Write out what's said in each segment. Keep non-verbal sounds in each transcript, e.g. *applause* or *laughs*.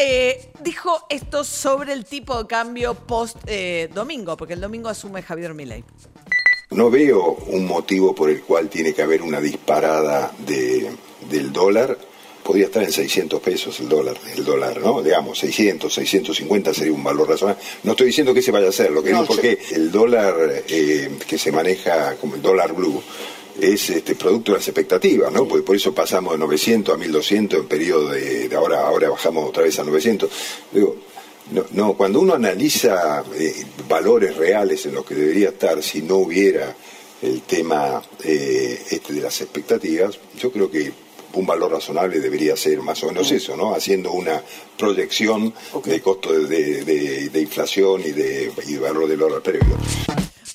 eh, dijo esto sobre el tipo de cambio post eh, domingo, porque el domingo asume Javier Milei. No veo un motivo por el cual tiene que haber una disparada de, del dólar. Podría estar en 600 pesos el dólar, el dólar, ¿no? Digamos, 600, 650 sería un valor razonable. No estoy diciendo que se vaya a hacer, lo que digo porque el dólar eh, que se maneja como el dólar blue es este producto de las expectativas, ¿no? Porque por eso pasamos de 900 a 1200 en periodo de, de ahora, ahora bajamos otra vez a 900. Digo, no, no, cuando uno analiza eh, valores reales en los que debería estar si no hubiera el tema eh, este de las expectativas, yo creo que un valor razonable debería ser más o menos eso, ¿no? Haciendo una proyección de costo de, de, de, inflación y de, y valor del dólar previo.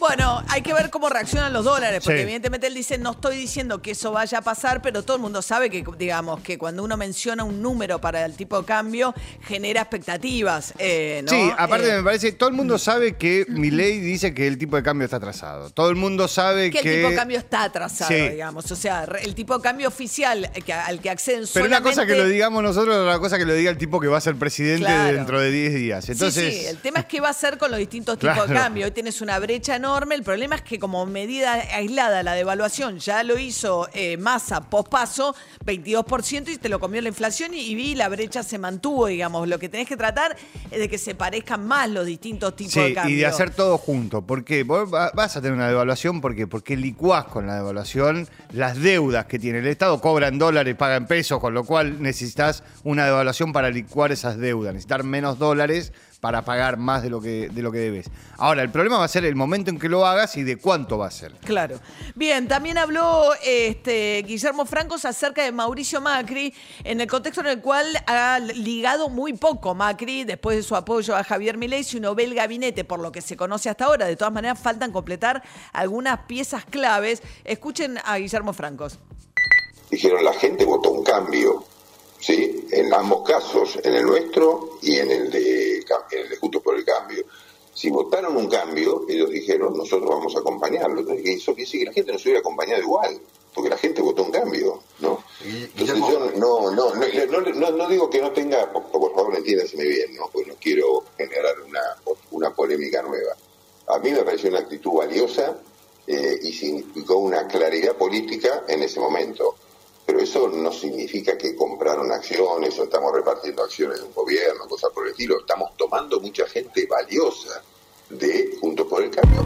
Bueno, hay que ver cómo reaccionan los dólares, porque evidentemente él dice, no estoy diciendo que eso vaya a pasar, pero todo el mundo sabe que, digamos, que cuando uno menciona un número para el tipo de cambio, genera expectativas. Eh, ¿no? Sí, aparte Eh, me parece, todo el mundo sabe que Milei dice que el tipo de cambio está atrasado. Todo el mundo sabe que que... el tipo de cambio está atrasado, Sí. digamos. O sea, el tipo de cambio oficial que- al que acceden Pero una cosa que lo digamos nosotros, otra cosa que lo diga el tipo que va a ser presidente Claro. dentro de 10 días. Entonces, sí, sí, el tema es qué va a hacer con los distintos *laughs* tipos de cambio. Hoy tienes una brecha enorme. El problema es que como medida aislada la devaluación ya lo hizo eh, Massa pospaso, 22% y te lo comió la inflación y, y vi la brecha se mantuvo, digamos. Lo que tenés que tratar es de que se parezcan más los distintos tipos de Sí, cambio. y de hacer todo junto. Porque vos va- vas a tener una devaluación porque, porque licuás con la devaluación las deudas que tiene el Estado, cobra en dólares, paga en pesos, con lo cual necesitas una devaluación para licuar esas deudas, necesitar menos dólares para pagar más de lo que, de lo que debes. Ahora, el problema va a ser el momento en que lo hagas y de cuánto va a ser. Claro. Bien, también habló este, Guillermo Francos acerca de Mauricio Macri, en el contexto en el cual ha ligado muy poco Macri después de su apoyo a Javier Milei. Si uno ve el gabinete, por lo que se conoce hasta ahora, de todas maneras faltan completar algunas piezas claves. Escuchen a Guillermo Francos. dijeron la gente votó un cambio, ¿sí? En ambos casos, en el nuestro y en el de, En el de Juntos por el Cambio. Si votaron un cambio, ellos dijeron, nosotros vamos a acompañarlo. Entonces, eso quiere decir que la gente nos hubiera acompañado igual, porque la gente votó un cambio, ¿no? Entonces yo no, no, no, no, digo que no tenga, por, favor entiéndaseme bien, ¿no? Pues no quiero generar una, una polémica nueva. A mí me pareció una actitud valiosa eh, y significó una claridad política en ese momento. Eso no significa que compraron acciones o estamos repartiendo acciones de un gobierno, cosas por el estilo. Estamos tomando mucha gente valiosa de Juntos por el Cambio.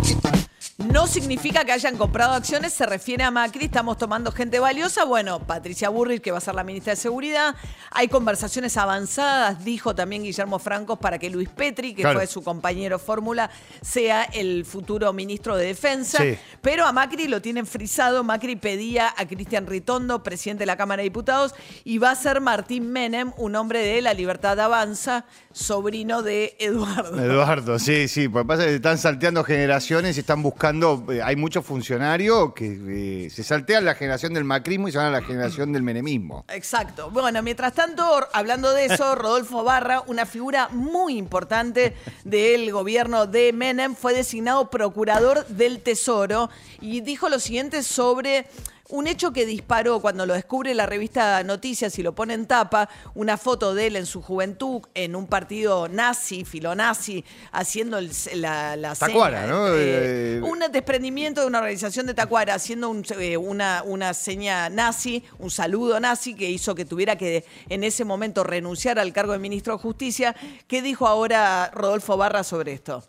No significa que hayan comprado acciones, se refiere a Macri, estamos tomando gente valiosa. Bueno, Patricia Burrich, que va a ser la ministra de Seguridad. Hay conversaciones avanzadas, dijo también Guillermo Francos, para que Luis Petri, que Claro. fue su compañero fórmula, sea el futuro ministro de Defensa. Sí. Pero a Macri lo tienen frisado. Macri pedía a Cristian Ritondo, presidente de la Cámara de Diputados, y va a ser Martín Menem, un hombre de La Libertad Avanza, sobrino de Eduardo. Eduardo, sí, sí, porque pasa que están salteando generaciones y están buscando, eh, hay muchos funcionarios que eh, se saltean la generación del macrismo y se van a la generación del menemismo. Exacto. Bueno, mientras tanto, hablando de eso, *laughs* Rodolfo Barra, una figura muy importante del gobierno de Menem, fue designado procurador del Tesoro y dijo lo siguiente sobre un hecho que disparó cuando lo descubre la revista Noticias y lo pone en tapa, una foto de él en su juventud en un partido nazi, filonazi, haciendo el- la, la Tacuara, seña, ¿no? eh, Eh, un desprendimiento de una organización de Tacuara haciendo un, eh, una, una seña nazi, un saludo nazi que hizo que tuviera que en ese momento renunciar al cargo de ministro de Justicia. ¿Qué dijo ahora Rodolfo Barra sobre esto?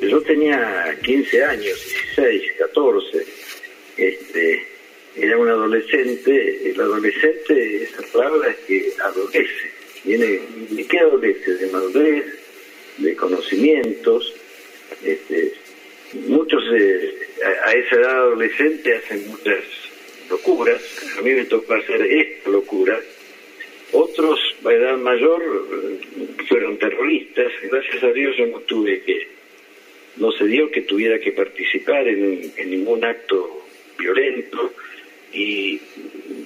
Yo tenía 15 años, 16, 14. Este, era un adolescente. El adolescente, esa palabra es que adolece. Viene, ¿De qué adolece? De madurez, de conocimientos. Este, muchos eh, a, esa edad adolescente hacen muchas locuras. A mí me tocó hacer esta locura. Otros, a edad mayor, fueron terroristas. Gracias a Dios yo no tuve que, no se dio que tuviera que participar en ningún acto violento y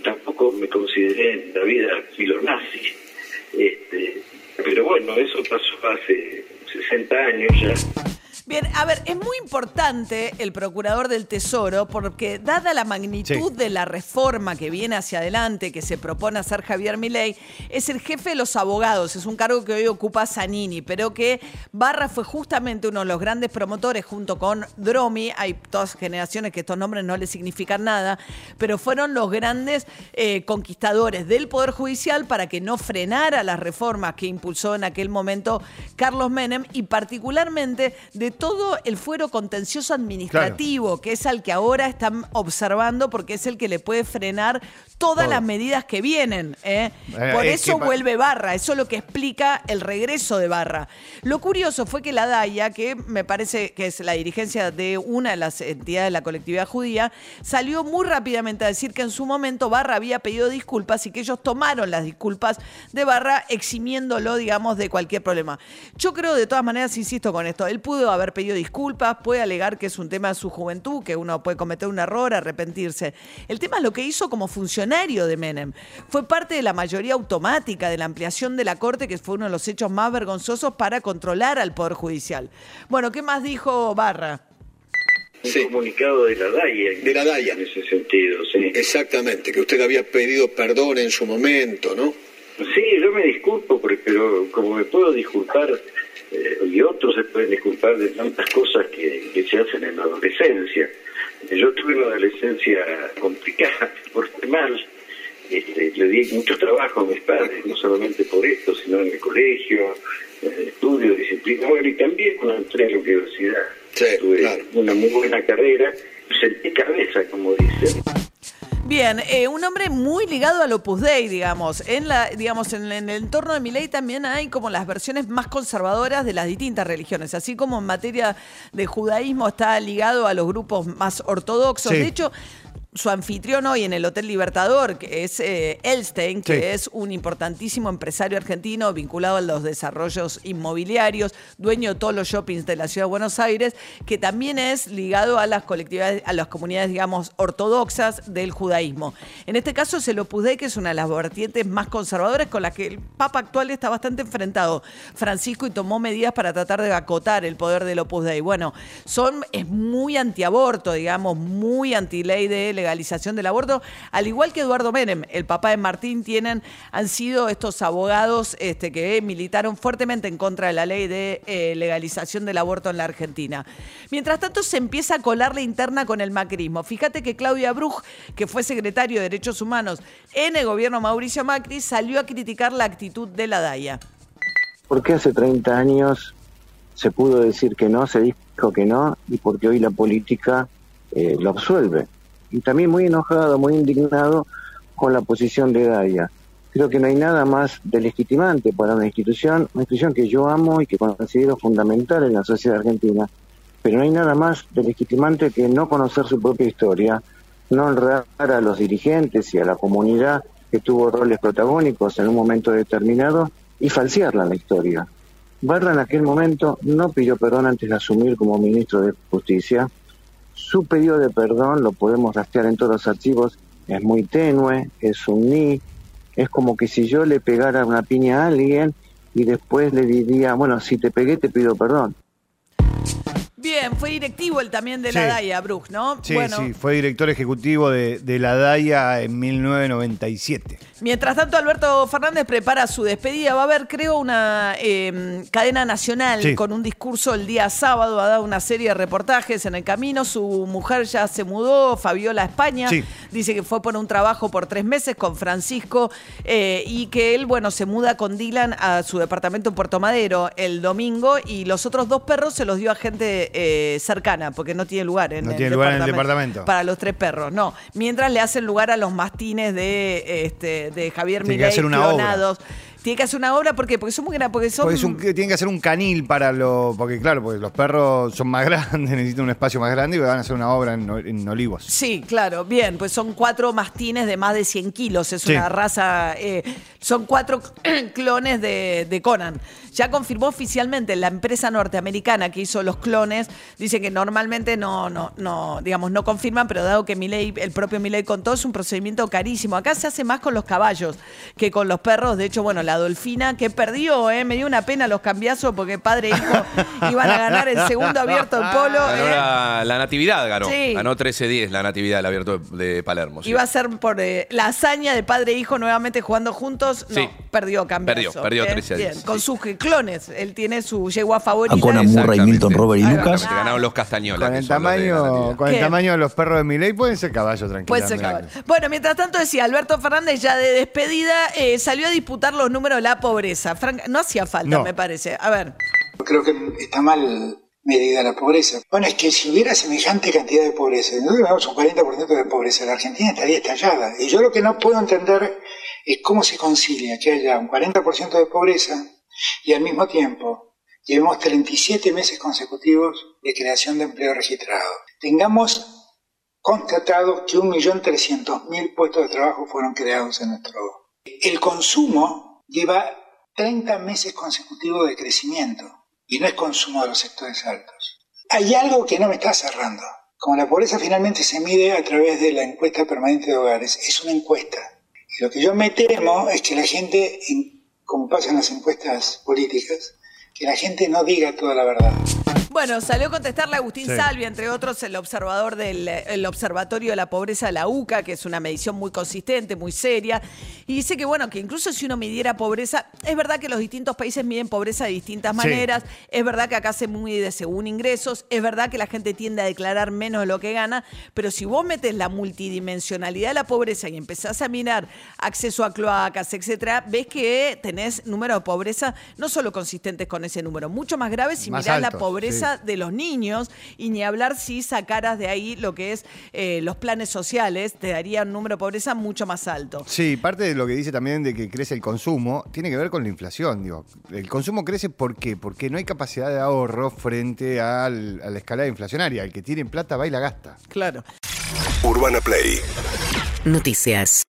tampoco me consideré en la vida filonazi. Este, pero bueno, eso pasó hace 60 años ya. Bien, a ver, es muy importante el procurador del Tesoro porque dada la magnitud Sí. de la reforma que viene hacia adelante, que se propone hacer Javier Milei, es el jefe de los abogados, es un cargo que hoy ocupa Zanini, pero que Barra fue justamente uno de los grandes promotores junto con Dromi, hay todas generaciones que estos nombres no les significan nada, pero fueron los grandes eh, conquistadores del Poder Judicial para que no frenara las reformas que impulsó en aquel momento Carlos Menem y particularmente de todo el fuero contencioso administrativo, que es al que ahora están observando porque es el que le puede frenar todas Todo. las medidas que vienen. ¿eh? Eh, Por es eso que vuelve Barra, eso es lo que explica el regreso de Barra. Lo curioso fue que la DAIA, que me parece que es la dirigencia de una de las entidades de la colectividad judía, salió muy rápidamente a decir que en su momento Barra había pedido disculpas y que ellos tomaron las disculpas de Barra eximiéndolo, digamos, de cualquier problema. Yo creo, de todas maneras, insisto con esto, él pudo haber pedido disculpas, puede alegar que es un tema de su juventud, que uno puede cometer un error, arrepentirse. El tema es lo que hizo como funcionario de Menem. Fue parte de la mayoría automática de la ampliación de la Corte, que fue uno de los hechos más vergonzosos para controlar al Poder Judicial. Bueno, ¿qué más dijo Barra? Un Sí. comunicado de la DAIA. De la DAIA. En ese sentido, sí. Exactamente, que usted había pedido perdón en su momento, ¿no? Sí, yo me disculpo, porque- pero como me puedo disculpar, eh, y otros se pueden disculpar de tantas cosas que, que se hacen en la adolescencia. Yo tuve una adolescencia complicada, *laughs* porté mal, este, le di mucho trabajo a mis padres, no solamente por esto, sino en el colegio, en el estudio, disciplina, bueno, y también cuando entré a la universidad. Sí, tuve claro. una muy buena carrera, sentí cabeza, como dicen. Bien, eh, un hombre muy ligado al Opus Dei, digamos. En la, digamos, en, en el entorno de Milei también hay como las versiones más conservadoras de las distintas religiones. Así como en materia de judaísmo está ligado a los grupos más ortodoxos. Sí. De hecho, su anfitrión hoy en el Hotel Libertador, que es eh, Elstein, que Sí. es un importantísimo empresario argentino vinculado a los desarrollos inmobiliarios, dueño de todos los shoppings de la ciudad de Buenos Aires, que también es ligado a las colectividades, a las comunidades, digamos, ortodoxas del judaísmo. En este caso es el Opus Dei, que es una de las vertientes más conservadoras con las que el Papa actual está bastante enfrentado, Francisco, y tomó medidas para tratar de acotar el poder del Opus Dei. Bueno, son, es muy antiaborto, digamos, muy anti-ley de legalización del aborto, al igual que Eduardo Menem, el papá de Martín, tienen, han sido estos abogados este, que militaron fuertemente en contra de la ley de eh, legalización del aborto en la Argentina. Mientras tanto, se empieza a colar la interna con el macrismo. Fíjate que Claudia Bruj, que fue secretario de Derechos Humanos en el gobierno Mauricio Macri, salió a criticar la actitud de la DAIA. porque hace 30 años se pudo decir que no, se dijo que no, y porque hoy la política eh, lo absuelve. Y también muy enojado, muy indignado con la posición de Daya. Creo que no hay nada más delegitimante para una institución, una institución que yo amo y que considero fundamental en la sociedad argentina, pero no hay nada más delegitimante que no conocer su propia historia, no honrar a los dirigentes y a la comunidad que tuvo roles protagónicos en un momento determinado y falsearla en la historia. Barra en aquel momento no pidió perdón antes de asumir como ministro de Justicia. Su pedido de perdón lo podemos rastrear en todos los archivos, es muy tenue, es un ni, es como que si yo le pegara una piña a alguien y después le diría, bueno, si te pegué te pido perdón. Bien, fue directivo él también de la Sí. DAIA, Bruj, ¿no? Sí, sí, fue director ejecutivo de, de la DAIA en 1997. Mientras tanto, Alberto Fernández prepara su despedida. Va a haber, creo, una eh, cadena nacional Sí. con un discurso el día sábado. Ha dado una serie de reportajes en el camino. Su mujer ya se mudó, Fabiola, a España. Sí. Dice que fue por un trabajo por tres meses con Francisco eh, y que él, bueno, se muda con Dylan a su departamento en Puerto Madero el domingo y los otros dos perros se los dio a gente eh, cercana porque no tiene lugar en No el tiene lugar en el departamento. Para los tres perros, no. Mientras le hacen lugar a los mastines de, este, de Javier Milei obra. Tiene que hacer una obra, ¿por qué? Porque son muy grandes, porque son... Porque es un- que tienen que hacer un canil para lo. Porque, claro, porque los perros son más *laughs* grandes, necesitan un espacio más grande y van a hacer una obra en, en Olivos. Sí, claro, bien, pues son cuatro mastines de más de 100 kilos, es Sí. una raza, eh, son cuatro *clears throat* clones de, de Conan. Ya confirmó oficialmente la empresa norteamericana que hizo los clones, dice que normalmente no, no, no, digamos, no confirman, pero dado que Milei, el propio Milei contó, es un procedimiento carísimo. Acá se hace más con los caballos que con los perros. De hecho, bueno, la Dolfina que perdió, eh, me dio una pena los cambiazos porque padre e hijo *laughs* iban a ganar el segundo abierto en polo. Ganó eh. la, la Natividad, ganó. Sí. Ganó 13-10 la Natividad, el abierto de, de Palermo. sí. Iba a ser por eh, la hazaña de padre e hijo nuevamente jugando juntos. No, Sí. perdió cambio. Perdió, perdió 13 a 10, Con sí. sus clones. Él tiene su yegua favorita. A Conan Murray. Milton, Robert y. Lucas. Ganaron los Castañola. Con el de tamaño, Natividad. con el tamaño de los perros de Miley pueden ser caballos Puede tranquilamente. ser caballo. Bueno, mientras tanto decía, Alberto Fernández ya de despedida eh, salió a disputar los números de la pobreza. Franca- no hacía falta, No. me parece. A ver. Creo que está mal medida la pobreza. Bueno, es que si hubiera semejante cantidad de pobreza, nosotros tenemos un 40% de pobreza, la Argentina estaría estallada. Y yo lo que no puedo entender es cómo se concilia que haya un 40% de pobreza y al mismo tiempo llevemos 37 meses consecutivos de creación de empleo registrado. Tengamos constatado que 1.300.000 puestos de trabajo fueron creados en nuestro... El consumo lleva 30 meses consecutivos de crecimiento y no es consumo de los sectores altos. Hay algo que no me está cerrando. Como la pobreza finalmente se mide a través de la encuesta permanente de hogares, es una encuesta. Y lo que yo me temo es que la gente, en- como pasa en las encuestas políticas, que la gente no diga toda la verdad. Bueno, salió a contestarle a Agustín Sí. Salvi, entre otros, el observador del el Observatorio de la Pobreza de la UCA, que es una medición muy consistente, muy seria. Y dice que, bueno, que incluso si uno midiera pobreza, es verdad que los distintos países miden pobreza de distintas Sí. maneras, es verdad que acá se mide según ingresos, es verdad que la gente tiende a declarar menos de lo que gana, pero si vos metes la multidimensionalidad de la pobreza y empezás a mirar acceso a cloacas, etcétera, ves que tenés números de pobreza no solo consistentes con ese número, mucho más graves si Más mirás la altos, pobreza de los niños y ni hablar si sacaras de ahí lo que es eh, los planes sociales, te daría un número de pobreza mucho más alto. Sí, parte de lo que dice también de que crece el consumo tiene que ver con la inflación. Digo, el consumo crece ¿por qué? Porque no hay capacidad de ahorro frente al- a la escalada inflacionaria. El que tiene plata va y la gasta. Claro. Urbana Play Noticias.